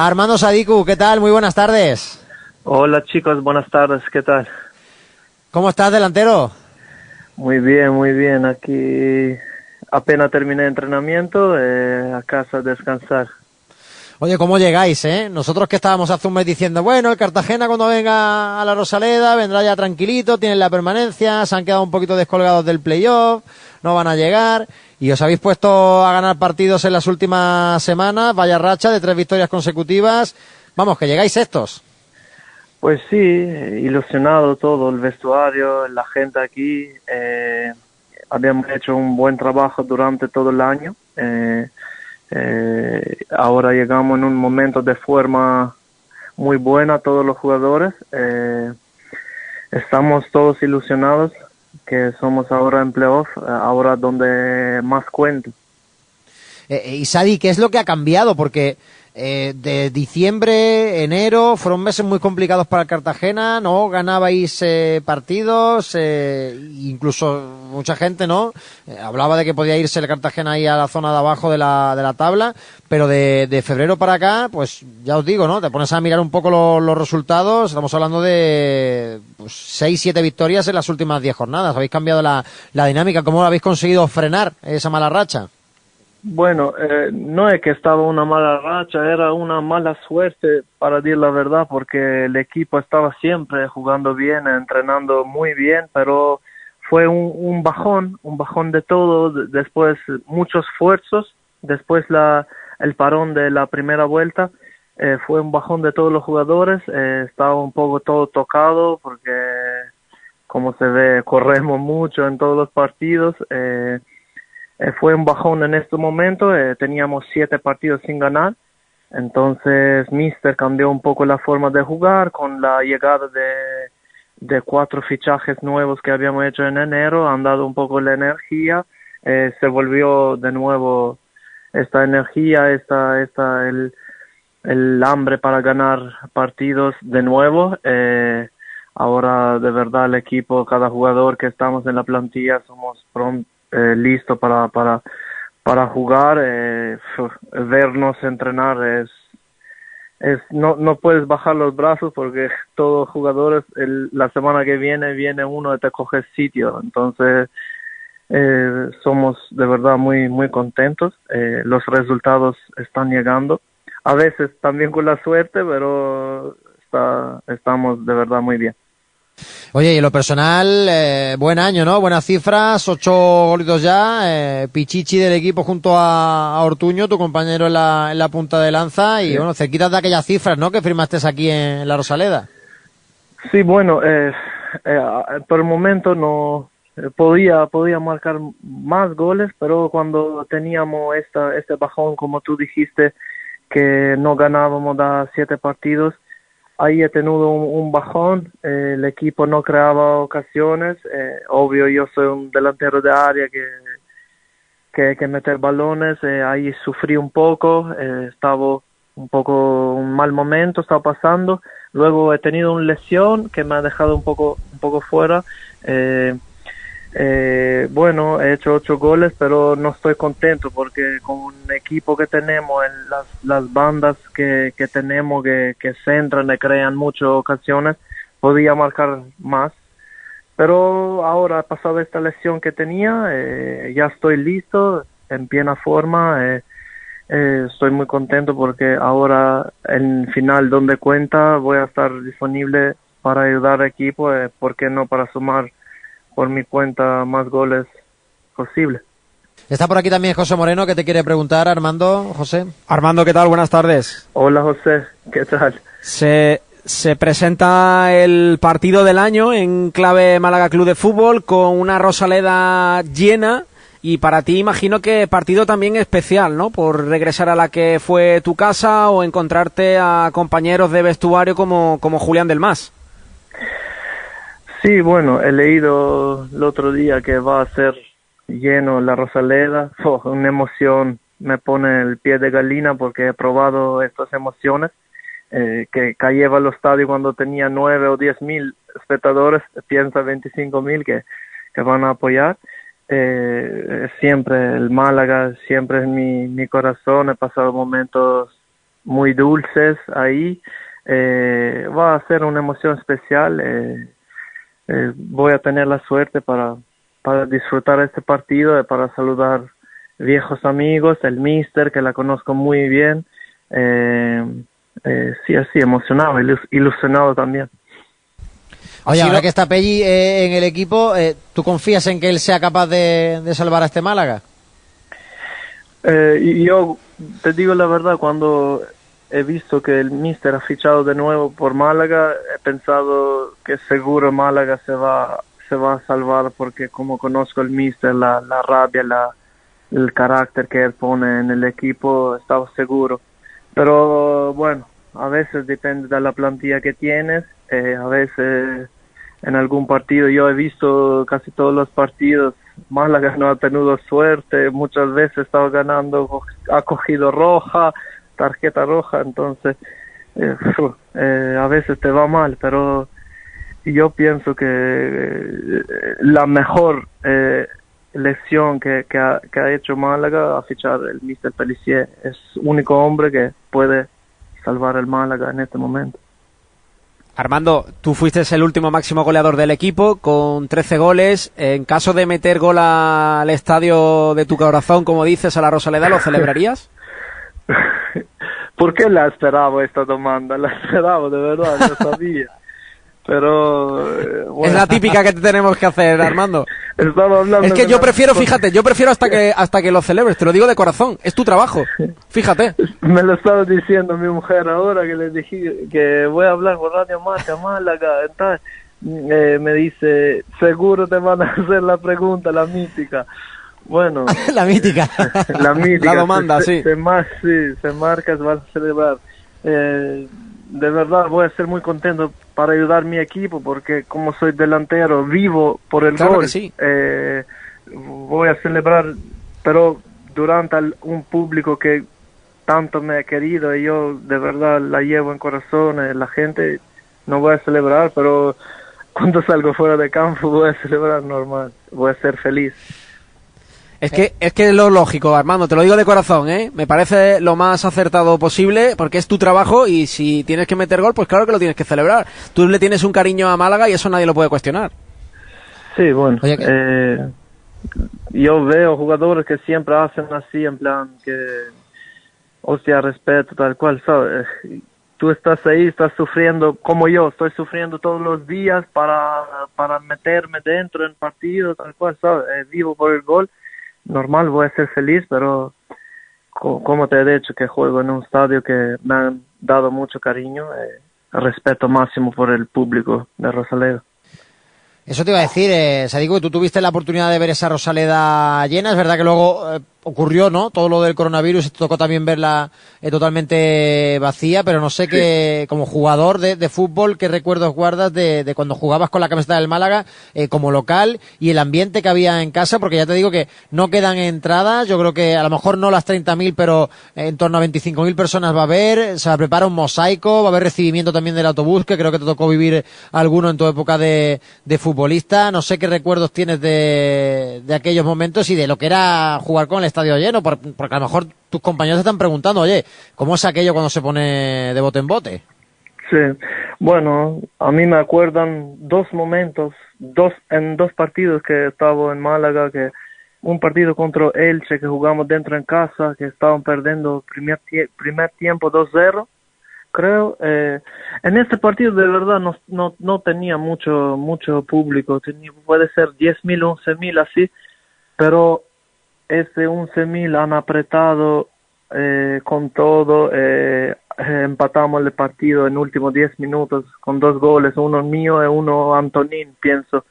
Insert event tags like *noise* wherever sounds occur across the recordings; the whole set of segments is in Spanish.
Armando Sadiku, ¿qué tal? Muy buenas tardes. Hola chicos, buenas tardes, ¿qué tal? ¿Cómo estás, delantero? Muy bien, muy bien. Aquí apenas terminé el entrenamiento, eh, a casa a descansar. Oye, ¿cómo llegáis, eh? Nosotros que estábamos hace un mes diciendo, bueno, el Cartagena cuando venga a la Rosaleda vendrá ya tranquilito, tienen la permanencia, se han quedado un poquito descolgados del playoff, no van a llegar y os habéis puesto a ganar partidos en las últimas semanas, vaya racha de tres victorias consecutivas. Vamos, que llegáis estos. Pues sí, ilusionado todo el vestuario, la gente aquí. Eh, habíamos hecho un buen trabajo durante todo el año. Eh, eh, ahora llegamos en un momento de forma muy buena todos los jugadores. Eh, estamos todos ilusionados que somos ahora en playoff, eh, ahora donde más cuento. Eh, eh, y Sadi, ¿qué es lo que ha cambiado? Porque eh, de diciembre, enero, fueron meses muy complicados para el Cartagena, ¿no? Ganabais eh, partidos, eh, incluso mucha gente, ¿no? Eh, hablaba de que podía irse el Cartagena ahí a la zona de abajo de la, de la tabla, pero de, de febrero para acá, pues ya os digo, ¿no? Te pones a mirar un poco lo- los resultados, estamos hablando de pues, seis, siete victorias en las últimas diez jornadas. Habéis cambiado la, la dinámica, ¿cómo habéis conseguido frenar esa mala racha? Bueno, eh, no es que estaba una mala racha, era una mala suerte, para decir la verdad, porque el equipo estaba siempre jugando bien, entrenando muy bien, pero fue un, bajón, un bajón de todo, de- después muchos esfuerzos, después la, el parón de la primera vuelta, eh, fue un bajón de todos los jugadores, eh, estaba un poco todo tocado, porque como se ve, corremos mucho en todos los partidos, eh, eh, fue un bajón en este momento, eh, teníamos siete partidos sin ganar, entonces Mister cambió un poco la forma de jugar con la llegada de, cuatro fichajes nuevos que habíamos hecho en enero, han dado un poco la energía, eh, se volvió de nuevo esta energía, esta, esta, el, el hambre para ganar partidos de nuevo. Eh, ahora de verdad el equipo, cada jugador que estamos en la plantilla somos pron- eh, listos para, para, para jugar, eh, vernos entrenar es, es no, no puedes bajar los brazos porque *laughs* todos jugadores el, la semana que viene viene uno y te coge sitio, entonces eh, somos de verdad muy muy contentos, eh, los resultados están llegando, a veces también con la suerte, pero está, estamos de verdad muy bien. Oye, y en lo personal, eh, buen año, ¿no? Buenas cifras, ocho golitos ya, eh, Pichichi del equipo junto a, a Ortuño, tu compañero en la, en la punta de lanza, y Sí. bueno, cerquitas de aquellas cifras, ¿no? Que firmaste aquí en la Rosaleda. Sí, bueno, eh, eh, por el momento no eh, podía podía marcar más goles, pero cuando teníamos esta este bajón, como tú dijiste, que no ganábamos da siete partidos, ahí he tenido un, un bajón. eh, el equipo no creaba ocasiones. eh, obvio, yo soy un delantero de área que que, que meter balones. eh, ahí sufrí un poco. estaba un poco un mal momento estaba pasando. Luego he tenido una lesión que me ha dejado un poco un poco fuera. Eh, bueno, he hecho ocho goles, pero no estoy contento porque con un equipo que tenemos, en las, las bandas que, tenemos que, que centran y crean muchas ocasiones, podía marcar más. Pero ahora, pasado esta lesión que tenía, eh, ya estoy listo, en plena forma. eh, eh, estoy muy contento porque ahora, en final donde cuenta, voy a estar disponible para ayudar al equipo, eh, ¿por qué no para sumar por mi cuenta más goles posible? Está por aquí también José Moreno, que te quiere preguntar, Armando, José. Armando, ¿qué tal? Buenas tardes. Hola José, ¿qué tal? Se, se presenta el partido del año en clave Málaga Club de Fútbol con una Rosaleda llena y para ti imagino que partido también especial, ¿no? Por regresar a la que fue tu casa o encontrarte a compañeros de vestuario como, como Julián del Mas. Sí, bueno, he leído el otro día que va a ser lleno la Rosaleda. *laughs* Oh, una emoción me pone el pie de gallina porque he probado estas emociones. Eh, que cayeva al estadio cuando tenía nueve o diez mil espectadores, piensa 25 mil que, que van a apoyar. Eh, siempre el Málaga, siempre en mi, mi corazón, he pasado momentos muy dulces ahí. Eh, va a ser una emoción especial. Eh, eh, voy a tener la suerte para, para disfrutar este partido, para saludar viejos amigos, el mister que la conozco muy bien. sí, así, emocionado, ilusionado también. Oye, ahora que está Pelli en el equipo, ¿tú confías en que él sea capaz de, de salvar a este Málaga? y yo te digo la verdad, cuando he visto que el Mister ha fichado de nuevo por Málaga, he pensado que seguro Málaga se va, se va a salvar porque como conozco el Mister, la, la rabia, la, el carácter que él pone en el equipo, estaba seguro. Pero bueno, a veces depende de la plantilla que tienes, eh, a veces en algún partido, yo he visto casi todos los partidos, Málaga no ha tenido suerte, muchas veces estaba ganando, ha cogido roja, tarjeta roja, entonces eh, eh, a veces te va mal, pero yo pienso que eh, la mejor eh, lección que, que, ha, que ha hecho Málaga a fichar el Mr. Pelicier es único hombre que puede salvar el Málaga en este momento. Armando, tú fuiste el último máximo goleador del equipo con 13 goles. En caso de meter gol al estadio de tu corazón, como dices, a la Rosaleda, ¿lo celebrarías? *laughs* *laughs* ¿Por qué la esperaba esta demanda? La esperaba, de verdad, yo sabía. *laughs* Pero... Eh, es la típica que tenemos que hacer, *laughs* Armando. Es que yo prefiero, fíjate, yo prefiero hasta que hasta que lo celebres, te lo digo de corazón, es tu trabajo, fíjate. Me lo estaba diciendo mi mujer ahora que le dije que voy a hablar con Radio Marca, Málaga, entonces, eh, me dice, seguro te van a hacer la pregunta, la mítica. Bueno. *laughs* *laughs* la mítica. la mítica. La demanda, sí. Se, sí, se marca, se va a celebrar. Eh, de verdad voy a ser muy contento para ayudar a mi equipo porque como soy delantero, vivo por el claro gol. Que sí. eh, voy a celebrar, pero durante un público que tanto me ha querido y yo de verdad la llevo en corazón, eh, la gente no voy a celebrar, pero cuando salgo fuera de campo voy a celebrar normal, voy a ser feliz. Es que, es que es lo lógico, Armando, te lo digo de corazón, ¿eh? Me parece lo más acertado posible porque es tu trabajo y si tienes que meter gol, pues claro que lo tienes que celebrar. Tú le tienes un cariño a Málaga y eso nadie lo puede cuestionar. Sí, bueno. eh, yo veo jugadores que siempre hacen así, en plan que, hostia, respeto, tal cual, ¿sabes? Tú estás ahí, estás sufriendo como yo, estoy sufriendo todos los días para, para meterme dentro en partido, tal cual, ¿sabes? Eh, vivo por el gol normal voy a ser feliz, pero como te he dicho que juego en un estadio que me han dado mucho cariño, eh, respeto máximo por el público de Rosaleda. Eso te iba a decir, eh, que tú tuviste la oportunidad de ver esa Rosaleda llena. Es verdad que luego eh, ocurrió, ¿no? Todo lo del coronavirus te tocó también verla eh, totalmente vacía, pero no sé sí. que como jugador de, de, fútbol, ¿qué recuerdos guardas de, de, cuando jugabas con la camiseta del Málaga eh, como local y el ambiente que había en casa? Porque ya te digo que no quedan entradas, yo creo que a lo mejor no las 30.000, pero en torno a 25.000 personas va a haber, se prepara un mosaico, va a haber recibimiento también del autobús, que creo que te tocó vivir alguno en tu época de, de futbolista. No sé qué recuerdos tienes de, de aquellos momentos y de lo que era jugar con el estadio lleno, porque a lo mejor tus compañeros te están preguntando, oye, ¿cómo es aquello cuando se pone de bote en bote? Sí, bueno, a mí me acuerdan dos momentos, dos en dos partidos que estaba en Málaga, que un partido contra Elche que jugamos dentro en casa, que estaban perdiendo primer, tie primer tiempo 2-0, creo. Eh, en este partido de verdad no, no, no tenía mucho mucho público, tenía, puede ser 10.000, 11.000 así, pero ese 11.000 han apretado eh, con todo, eh, empatamos el partido en últimos 10 minutos con dos goles, uno mío y uno Antonín, pienso.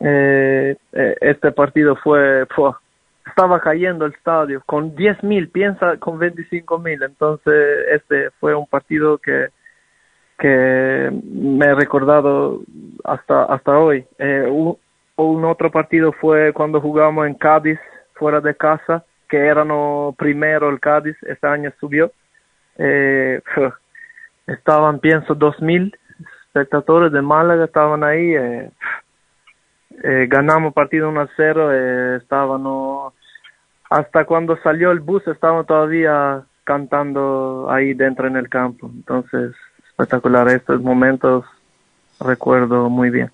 Eh, este partido fue, fue, estaba cayendo el estadio con 10.000, piensa con 25.000, entonces este fue un partido que que me he recordado hasta hasta hoy. un, un otro partido fue cuando jugamos en Cádiz fuera de casa, que eran primero el Cádiz, este año subió. Eh, *laughs* estaban, pienso, dos mil espectadores de Málaga, estaban ahí. Eh, eh, ganamos partido 1 a 0, estaban hasta cuando salió el bus estaban todavía cantando ahí dentro en el campo. Entonces, espectacular. Estos momentos recuerdo muy bien.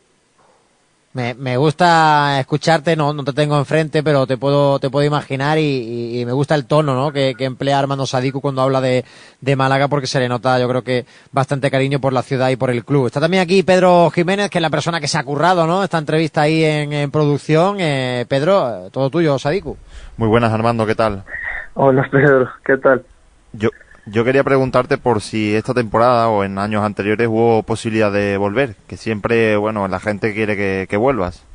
Me, me gusta escucharte, no, no te tengo enfrente, pero te puedo, te puedo imaginar y, y me gusta el tono ¿no? que, que emplea Armando Sadiku cuando habla de, de, Málaga porque se le nota, yo creo que bastante cariño por la ciudad y por el club. Está también aquí Pedro Jiménez, que es la persona que se ha currado ¿no? esta entrevista ahí en, en producción. Eh, Pedro, todo tuyo, Sadiku. Muy buenas, Armando, ¿qué tal? Hola, Pedro, ¿qué tal? Yo, yo quería preguntarte por si esta temporada o en años anteriores hubo posibilidad de volver, que siempre, bueno, la gente quiere que, que vuelvas.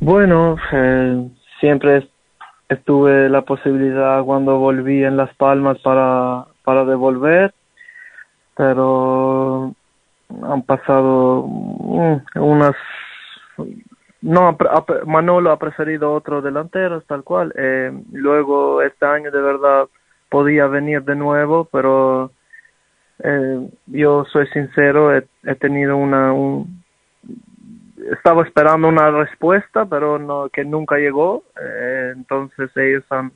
Bueno, eh, siempre estuve la posibilidad cuando volví en Las Palmas para, para devolver, pero han pasado mm, unas no, Manolo ha preferido otro delantero, tal cual. Eh, luego este año de verdad podía venir de nuevo, pero eh, yo soy sincero, he, tenido una... Un, estaba esperando una respuesta, pero no que nunca llegó. Eh, entonces ellos han,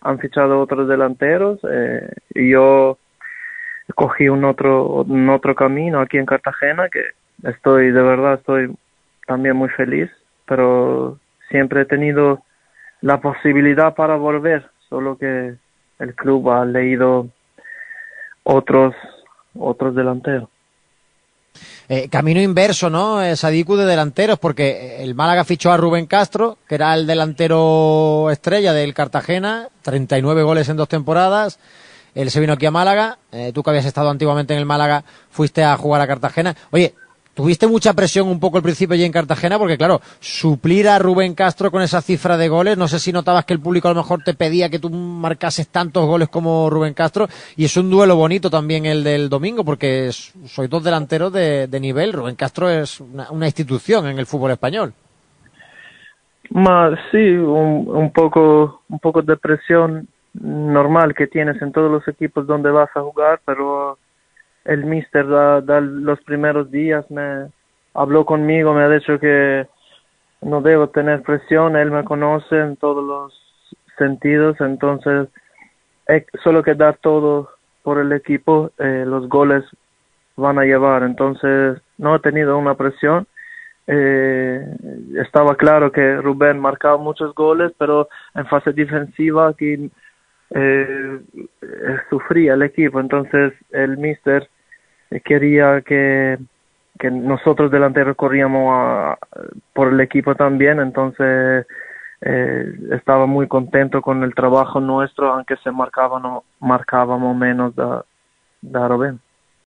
han fichado otros delanteros eh, y yo cogí un otro, un otro camino aquí en Cartagena que estoy, de verdad, estoy también muy feliz, pero siempre he tenido la posibilidad para volver, solo que el club ha leído otros otros delanteros. Eh, camino inverso, ¿no? Eh, Sadiku de delanteros, porque el Málaga fichó a Rubén Castro, que era el delantero estrella del Cartagena, 39 goles en dos temporadas. Él se vino aquí a Málaga. Eh, tú que habías estado antiguamente en el Málaga, fuiste a jugar a Cartagena. Oye, ¿Tuviste mucha presión un poco al principio allí en Cartagena? Porque claro, suplir a Rubén Castro con esa cifra de goles, no sé si notabas que el público a lo mejor te pedía que tú marcases tantos goles como Rubén Castro, y es un duelo bonito también el del domingo, porque soy dos delanteros de, nivel, Rubén Castro es una, una, institución en el fútbol español. Más, sí, un, un, poco, un poco de presión normal que tienes en todos los equipos donde vas a jugar, pero el mister da, da, los primeros días me habló conmigo, me ha dicho que no debo tener presión, él me conoce en todos los sentidos, entonces hay solo que dar todo por el equipo, eh, los goles van a llevar, entonces no he tenido una presión. Eh, estaba claro que Rubén marcaba muchos goles, pero en fase defensiva aquí eh, sufría el equipo, entonces el mister quería que, que nosotros delanteros corríamos a, por el equipo también, entonces eh, estaba muy contento con el trabajo nuestro, aunque se marcaba, no, marcábamos menos de, de Rubén.